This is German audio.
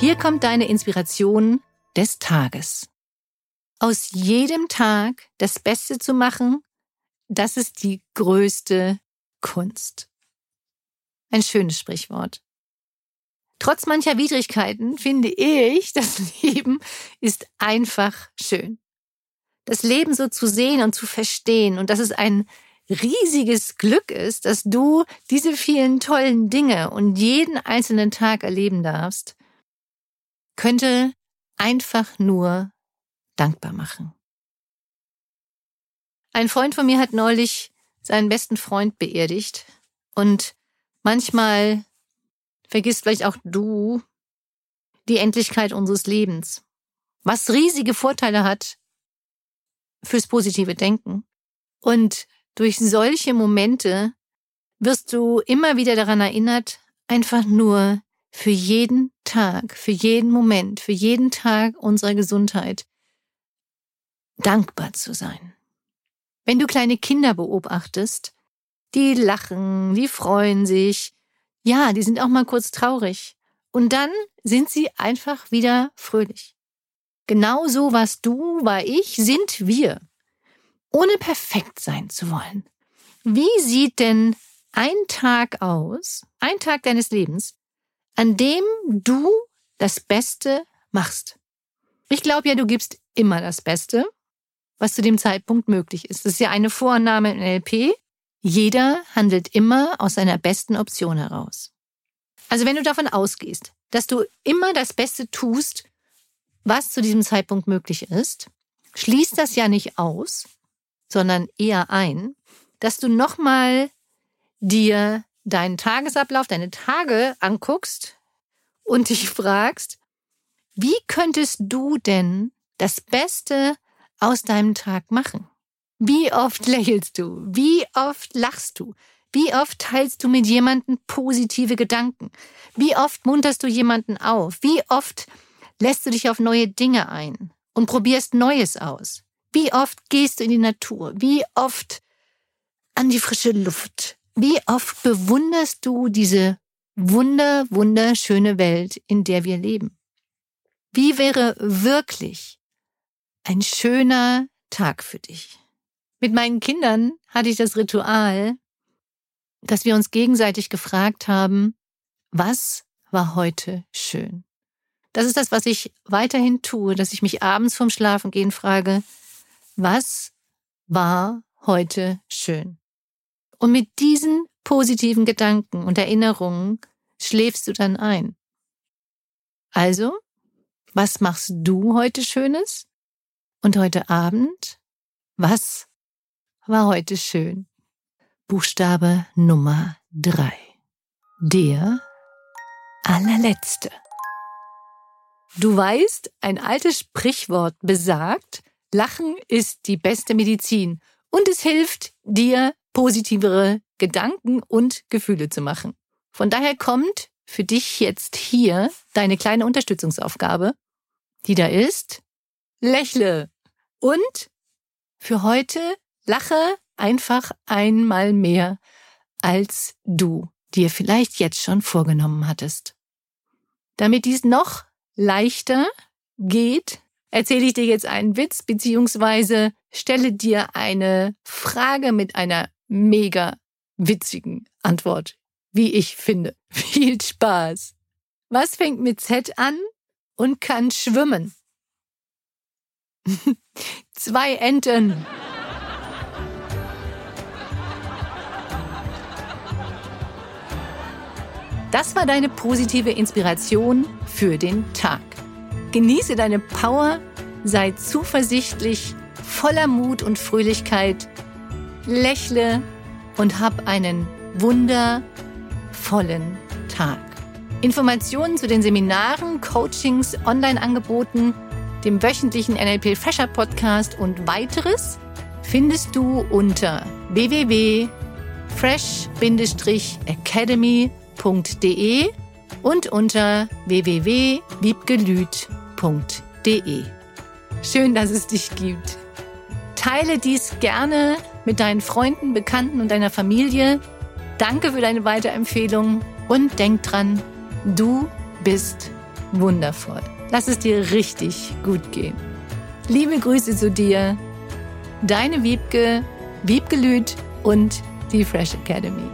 Hier kommt deine Inspiration des Tages. Aus jedem Tag das Beste zu machen, das ist die größte Kunst. Ein schönes Sprichwort. Trotz mancher Widrigkeiten finde ich, das Leben ist einfach schön das Leben so zu sehen und zu verstehen und dass es ein riesiges Glück ist, dass du diese vielen tollen Dinge und jeden einzelnen Tag erleben darfst, könnte einfach nur dankbar machen. Ein Freund von mir hat neulich seinen besten Freund beerdigt und manchmal vergisst vielleicht auch du die Endlichkeit unseres Lebens, was riesige Vorteile hat, fürs positive Denken. Und durch solche Momente wirst du immer wieder daran erinnert, einfach nur für jeden Tag, für jeden Moment, für jeden Tag unserer Gesundheit dankbar zu sein. Wenn du kleine Kinder beobachtest, die lachen, die freuen sich, ja, die sind auch mal kurz traurig. Und dann sind sie einfach wieder fröhlich. Genauso was du, war ich, sind wir. Ohne perfekt sein zu wollen. Wie sieht denn ein Tag aus, ein Tag deines Lebens, an dem du das Beste machst? Ich glaube ja, du gibst immer das Beste, was zu dem Zeitpunkt möglich ist. Das ist ja eine Vorannahme in NLP. Jeder handelt immer aus seiner besten Option heraus. Also wenn du davon ausgehst, dass du immer das Beste tust, was zu diesem Zeitpunkt möglich ist, schließt das ja nicht aus, sondern eher ein, dass du nochmal dir deinen Tagesablauf, deine Tage anguckst und dich fragst, wie könntest du denn das Beste aus deinem Tag machen? Wie oft lächelst du? Wie oft lachst du? Wie oft teilst du mit jemandem positive Gedanken? Wie oft munterst du jemanden auf? Wie oft lässt du dich auf neue Dinge ein und probierst Neues aus? Wie oft gehst du in die Natur? Wie oft an die frische Luft? Wie oft bewunderst du diese wunder, wunderschöne Welt, in der wir leben? Wie wäre wirklich ein schöner Tag für dich? Mit meinen Kindern hatte ich das Ritual, dass wir uns gegenseitig gefragt haben, was war heute schön? Das ist das, was ich weiterhin tue, dass ich mich abends vorm Schlafengehen frage, was war heute schön? Und mit diesen positiven Gedanken und Erinnerungen schläfst du dann ein. Also, was machst du heute Schönes? Und heute Abend, was war heute schön? Buchstabe Nummer drei. Der allerletzte. Du weißt, ein altes Sprichwort besagt, Lachen ist die beste Medizin und es hilft dir, positivere Gedanken und Gefühle zu machen. Von daher kommt für dich jetzt hier deine kleine Unterstützungsaufgabe, die da ist. Lächle. Und für heute lache einfach einmal mehr, als du dir vielleicht jetzt schon vorgenommen hattest. Damit dies noch leichter geht, erzähle ich dir jetzt einen Witz beziehungsweise stelle dir eine Frage mit einer mega witzigen Antwort, wie ich finde. Viel Spaß. Was fängt mit Z an und kann schwimmen? Zwei Enten. Das war deine positive Inspiration für den Tag. Genieße deine Power, sei zuversichtlich, voller Mut und Fröhlichkeit, lächle und hab einen wundervollen Tag. Informationen zu den Seminaren, Coachings, Online-Angeboten, dem wöchentlichen NLP Fresher Podcast und weiteres findest du unter www.fresh-academy.de und unter www.wiebgelüt.de. Schön, dass es dich gibt. Teile dies gerne mit deinen Freunden, Bekannten und deiner Familie. Danke für deine Weiterempfehlung und denk dran, du bist wundervoll. Lass es dir richtig gut gehen. Liebe Grüße zu dir, deine Wiebke, Wiebke Lüth und die Fresh Academy.